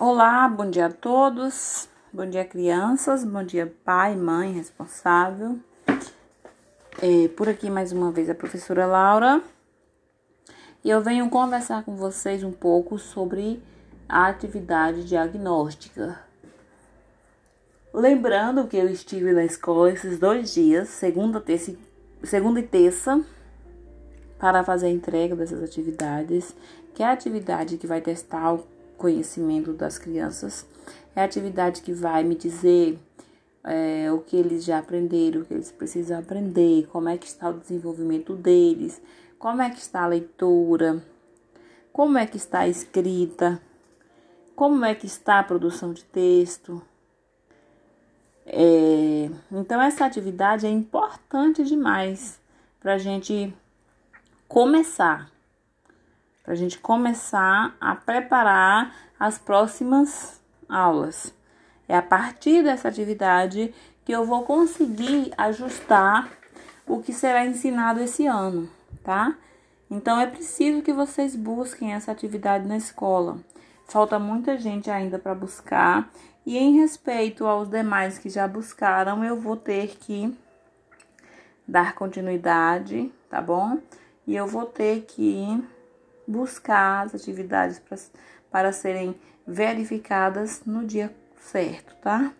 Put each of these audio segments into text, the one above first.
Olá, bom dia a todos. Bom dia, crianças. Bom dia, pai, mãe, responsável. É, por aqui mais uma vez a professora Laura. E eu venho conversar com vocês um pouco sobre a atividade diagnóstica. Lembrando que eu estive na escola esses dois dias, segunda, terça, segunda e terça, para fazer a entrega dessas atividades, que é a atividade que vai testar o conhecimento das crianças, é a atividade que vai me dizer é, o que eles já aprenderam, o que eles precisam aprender, como é que está o desenvolvimento deles, como é que está a leitura, como é que está a escrita, como é que está a produção de texto. É, então essa atividade é importante demais para a gente começar, para a gente começar a preparar as próximas aulas. É a partir dessa atividade que eu vou conseguir ajustar o que será ensinado esse ano, tá? Então é preciso que vocês busquem essa atividade na escola. Falta muita gente ainda para buscar e em respeito aos demais que já buscaram, eu vou ter que dar continuidade, tá bom? e eu vou ter que buscar as atividades pra, para serem verificadas no dia certo, tá?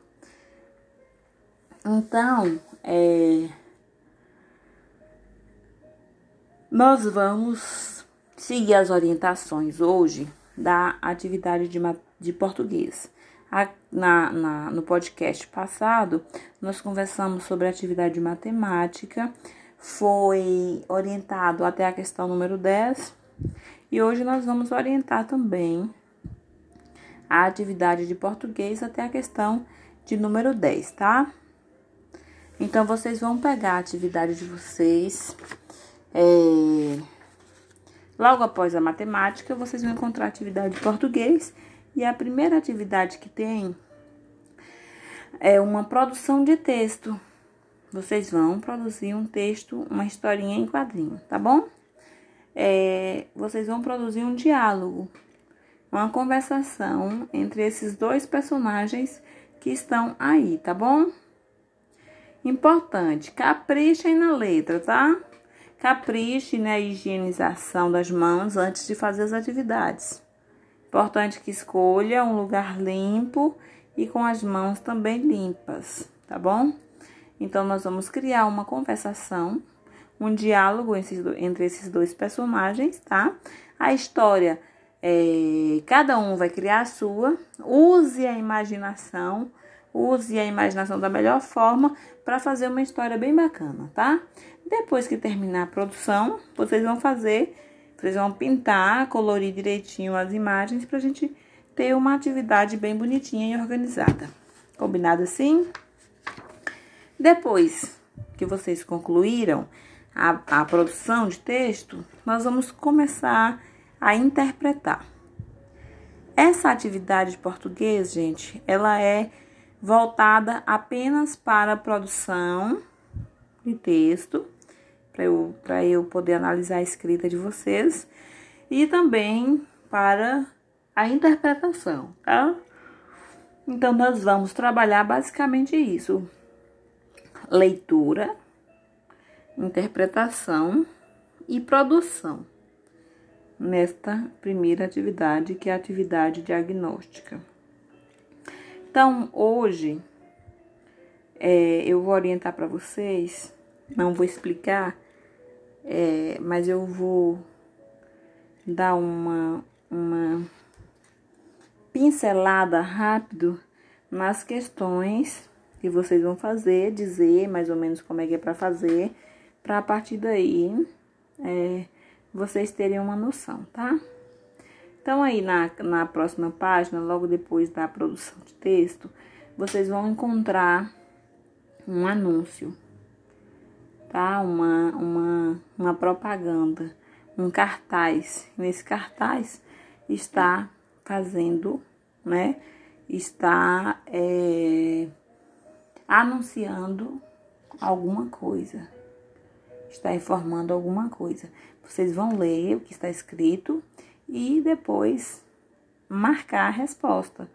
Então, é, nós vamos seguir as orientações hoje da atividade de, de português. A, na, na, no podcast passado, nós conversamos sobre a atividade de matemática foi orientado até a questão número 10 e hoje nós vamos orientar também a atividade de português até a questão de número 10, tá? Então, vocês vão pegar a atividade de vocês. É... Logo após a matemática, vocês vão encontrar a atividade de português. E a primeira atividade que tem é uma produção de texto vocês vão produzir um texto, uma historinha em quadrinho, tá bom? É, vocês vão produzir um diálogo, uma conversação entre esses dois personagens que estão aí, tá bom? Importante, caprichem na letra, tá? Capriche na higienização das mãos antes de fazer as atividades. Importante que escolha um lugar limpo e com as mãos também limpas, tá bom? Então, nós vamos criar uma conversação, um diálogo entre esses dois personagens, tá? A história, é, cada um vai criar a sua, use a imaginação, use a imaginação da melhor forma para fazer uma história bem bacana, tá? Depois que terminar a produção, vocês vão fazer, vocês vão pintar, colorir direitinho as imagens para a gente ter uma atividade bem bonitinha e organizada. Combinado assim? Depois que vocês concluíram a, a produção de texto, nós vamos começar a interpretar. Essa atividade de português, gente, ela é voltada apenas para a produção de texto, para eu, eu poder analisar a escrita de vocês, e também para a interpretação, tá? Então, nós vamos trabalhar basicamente isso leitura, interpretação e produção nesta primeira atividade, que é a atividade diagnóstica. Então, hoje, é, eu vou orientar para vocês, não vou explicar, é, mas eu vou dar uma, uma pincelada rápido nas questões que vocês vão fazer, dizer mais ou menos como é que é para fazer, para a partir daí é, vocês terem uma noção, tá? Então, aí na, na próxima página, logo depois da produção de texto, vocês vão encontrar um anúncio, tá? Uma, uma, uma propaganda, um cartaz. Nesse cartaz está fazendo, né? Está. É, anunciando alguma coisa, está informando alguma coisa. Vocês vão ler o que está escrito e depois, marcar a resposta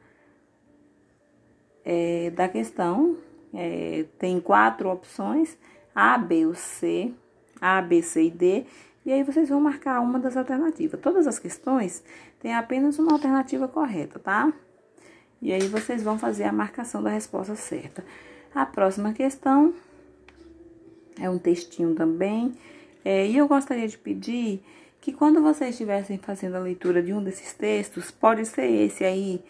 é, da questão. É, tem quatro opções: A, B ou C, A, B, C e D. E aí vocês vão marcar uma das alternativas. Todas as questões têm apenas uma alternativa correta, tá? E aí vocês vão fazer a marcação da resposta certa. A próxima questão é um textinho também. É, e eu gostaria de pedir que quando vocês estivessem fazendo a leitura de um desses textos, pode ser esse aí,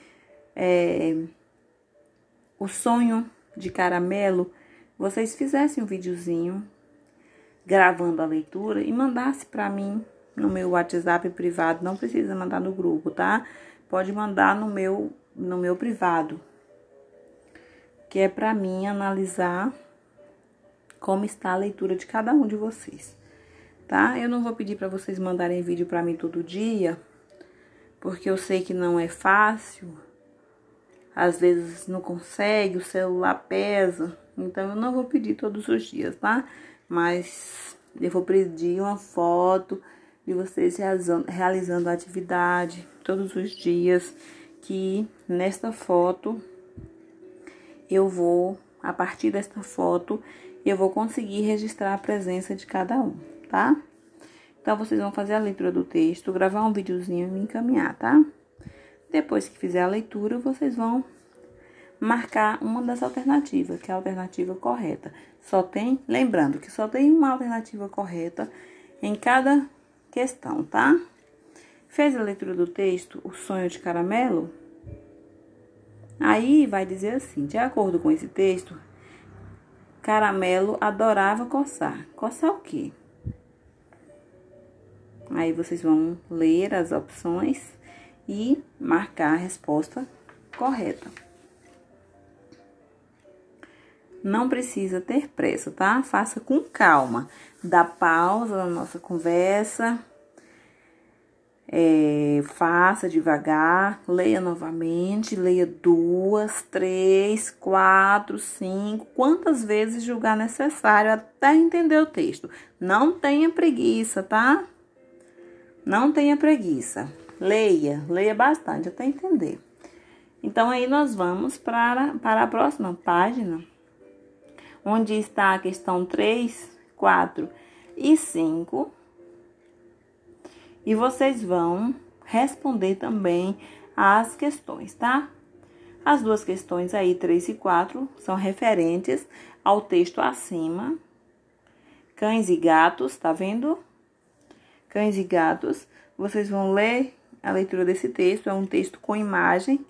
é, O Sonho de Caramelo, vocês fizessem um videozinho gravando a leitura e mandasse para mim no meu WhatsApp privado, não precisa mandar no grupo, tá? Pode mandar no meu no meu privado, que é para mim analisar como está a leitura de cada um de vocês, tá? Eu não vou pedir para vocês mandarem vídeo para mim todo dia, porque eu sei que não é fácil. Às vezes não consegue, o celular pesa, então eu não vou pedir todos os dias, tá? Mas eu vou pedir uma foto de vocês realizando, realizando a atividade todos os dias que nesta foto eu vou, a partir desta foto, eu vou conseguir registrar a presença de cada um, tá? Então, vocês vão fazer a leitura do texto, gravar um videozinho e me encaminhar, tá? Depois que fizer a leitura, vocês vão marcar uma das alternativas, que é a alternativa correta. Só tem, lembrando que só tem uma alternativa correta em cada questão, tá? Fez a leitura do texto O Sonho de Caramelo? Aí vai dizer assim: de acordo com esse texto, Caramelo adorava coçar. Coçar o quê? Aí vocês vão ler as opções e marcar a resposta correta. Não precisa ter pressa, tá? Faça com calma. Dá pausa na nossa conversa é, faça devagar, leia novamente, leia duas, três, quatro, cinco, quantas vezes julgar necessário até entender o texto. Não tenha preguiça, tá? Não tenha preguiça. Leia, leia bastante até entender. Então, aí nós vamos para, para a próxima página, onde está a questão 3, 4 e 5 e vocês vão responder também as questões, tá? As duas questões aí, 3 e 4, são referentes ao texto acima. Cães e gatos, tá vendo? Cães e gatos. Vocês vão ler a leitura desse texto, é um texto com imagem.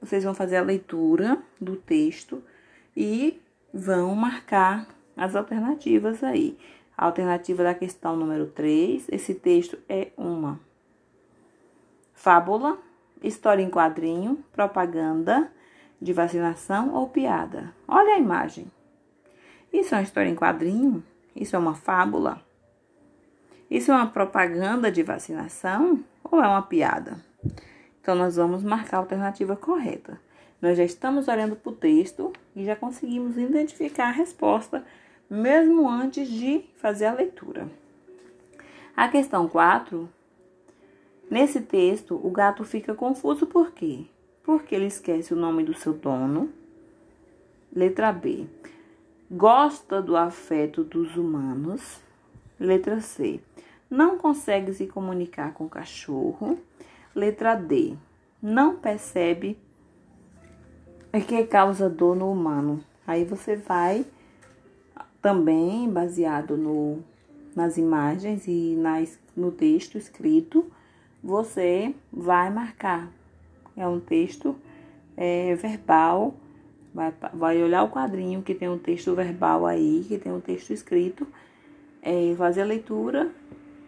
Vocês vão fazer a leitura do texto e vão marcar as alternativas aí. A alternativa da questão número 3, esse texto é uma fábula, história em quadrinho, propaganda de vacinação ou piada. Olha a imagem. Isso é uma história em quadrinho? Isso é uma fábula? Isso é uma propaganda de vacinação ou é uma piada? Então, nós vamos marcar a alternativa correta. Nós já estamos olhando para o texto e já conseguimos identificar a resposta mesmo antes de fazer a leitura. A questão 4, nesse texto, o gato fica confuso por quê? Porque ele esquece o nome do seu dono. Letra B. Gosta do afeto dos humanos. Letra C. Não consegue se comunicar com o cachorro. Letra D. Não percebe que causa dor no humano. Aí você vai também baseado no, nas imagens e nas, no texto escrito, você vai marcar. É um texto é, verbal, vai, vai olhar o quadrinho que tem um texto verbal aí, que tem um texto escrito, é, fazer a leitura,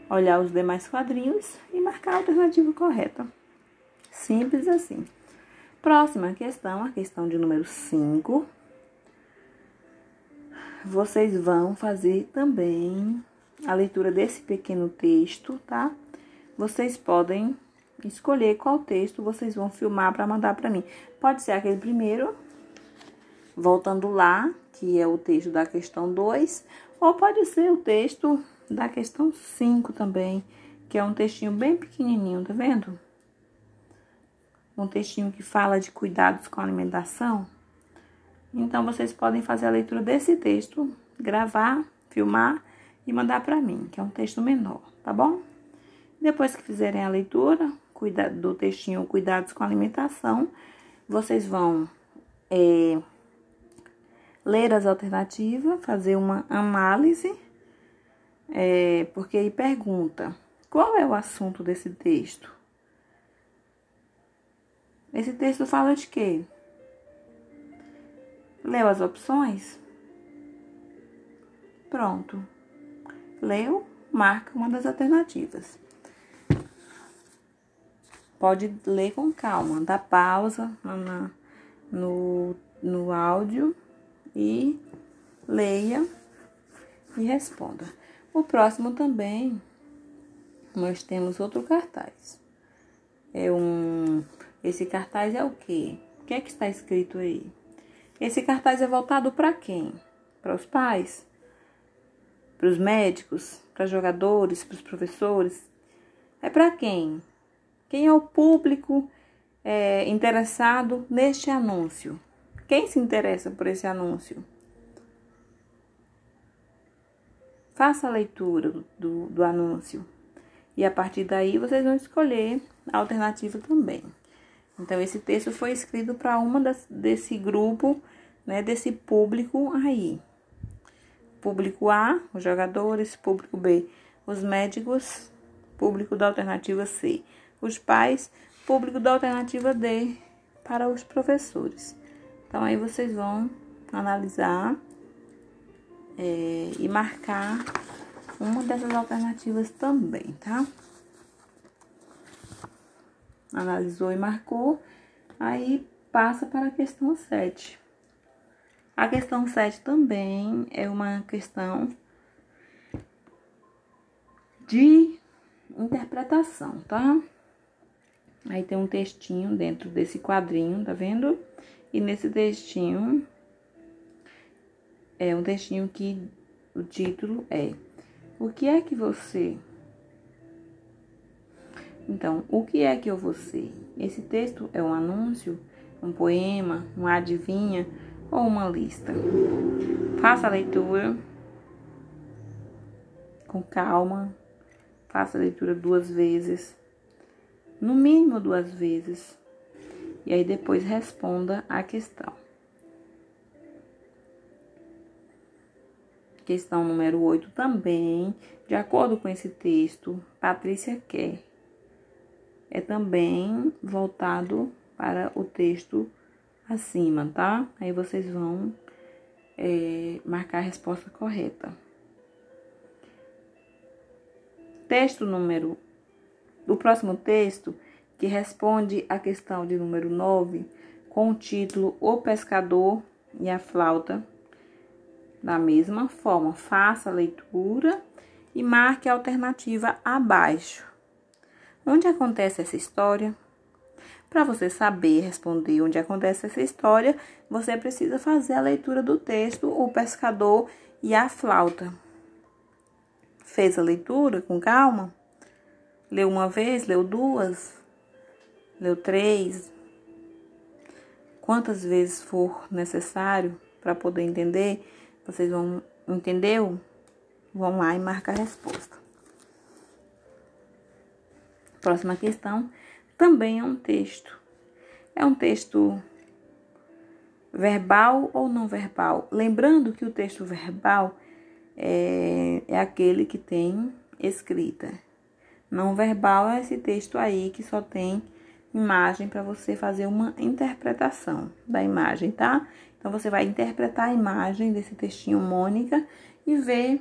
olhar os demais quadrinhos e marcar a alternativa correta. Simples assim. Próxima questão, a questão de número 5 vocês vão fazer também a leitura desse pequeno texto, tá? Vocês podem escolher qual texto vocês vão filmar para mandar para mim. Pode ser aquele primeiro, voltando lá, que é o texto da questão 2, ou pode ser o texto da questão 5 também, que é um textinho bem pequenininho, tá vendo? um textinho que fala de cuidados com a alimentação. Então vocês podem fazer a leitura desse texto, gravar, filmar e mandar para mim, que é um texto menor, tá bom? Depois que fizerem a leitura cuida, do textinho Cuidados com a Alimentação, vocês vão é, ler as alternativas, fazer uma análise, é, porque aí pergunta qual é o assunto desse texto. Esse texto fala de quê? Leu as opções? Pronto. Leu, marca uma das alternativas. Pode ler com calma, dá pausa no, no áudio e leia e responda. O próximo também, nós temos outro cartaz. É um. Esse cartaz é o quê? O que é que está escrito aí? Esse cartaz é voltado para quem? Para os pais? Para os médicos? Para jogadores? Para os professores? É para quem? Quem é o público é, interessado neste anúncio? Quem se interessa por esse anúncio? Faça a leitura do, do anúncio. E a partir daí vocês vão escolher a alternativa também. Então, esse texto foi escrito para uma das, desse grupo, né, desse público aí. Público A, os jogadores, público B, os médicos, público da alternativa C os pais, público da alternativa D para os professores. Então aí vocês vão analisar é, e marcar uma dessas alternativas também, tá? Analisou e marcou, aí passa para a questão 7. A questão 7 também é uma questão de interpretação, tá? Aí tem um textinho dentro desse quadrinho, tá vendo? E nesse textinho é um textinho que o título é O que é que você Então, o que é que eu vou ser? Esse texto é um anúncio, um poema, uma adivinha ou uma lista? Faça a leitura com calma. Faça a leitura duas vezes no mínimo duas vezes, e aí depois responda a questão. Questão número 8 também, de acordo com esse texto, Patrícia quer. É também voltado para o texto acima, tá? Aí vocês vão é, marcar a resposta correta. Texto número do próximo texto, que responde à questão de número 9, com o título O Pescador e a Flauta, da mesma forma, faça a leitura e marque a alternativa abaixo. Onde acontece essa história? Para você saber responder onde acontece essa história, você precisa fazer a leitura do texto O Pescador e a Flauta. Fez a leitura com calma? Leu uma vez, leu duas, leu três, quantas vezes for necessário para poder entender, vocês vão, entendeu? Vão lá e marcar a resposta. Próxima questão também é um texto. É um texto verbal ou não verbal? Lembrando que o texto verbal é, é aquele que tem escrita. Não verbal é esse texto aí que só tem imagem para você fazer uma interpretação da imagem, tá? Então você vai interpretar a imagem desse textinho Mônica e ver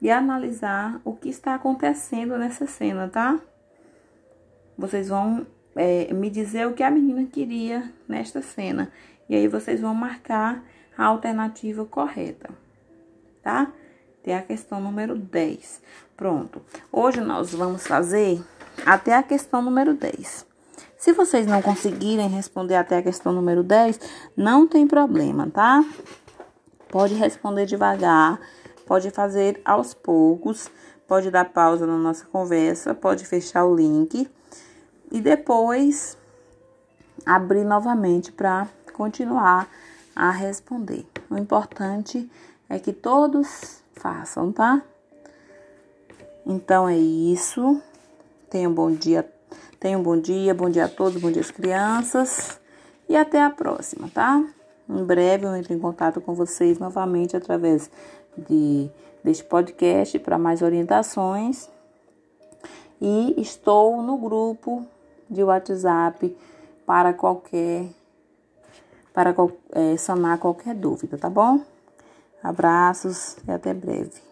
e analisar o que está acontecendo nessa cena, tá? Vocês vão é, me dizer o que a menina queria nesta cena. E aí vocês vão marcar a alternativa correta, tá? Tem a questão número 10. Pronto. Hoje nós vamos fazer até a questão número 10. Se vocês não conseguirem responder até a questão número 10, não tem problema, tá? Pode responder devagar, pode fazer aos poucos, pode dar pausa na nossa conversa, pode fechar o link e depois abrir novamente para continuar a responder. O importante é que todos façam, tá? Então é isso. Tenham um bom dia. Tenham um bom dia, bom dia a todos, bom dia às crianças. E até a próxima, tá? Em breve eu entro em contato com vocês novamente através de, deste podcast para mais orientações. E estou no grupo de WhatsApp para qualquer para é, sanar qualquer dúvida, tá bom? Abraços e até breve.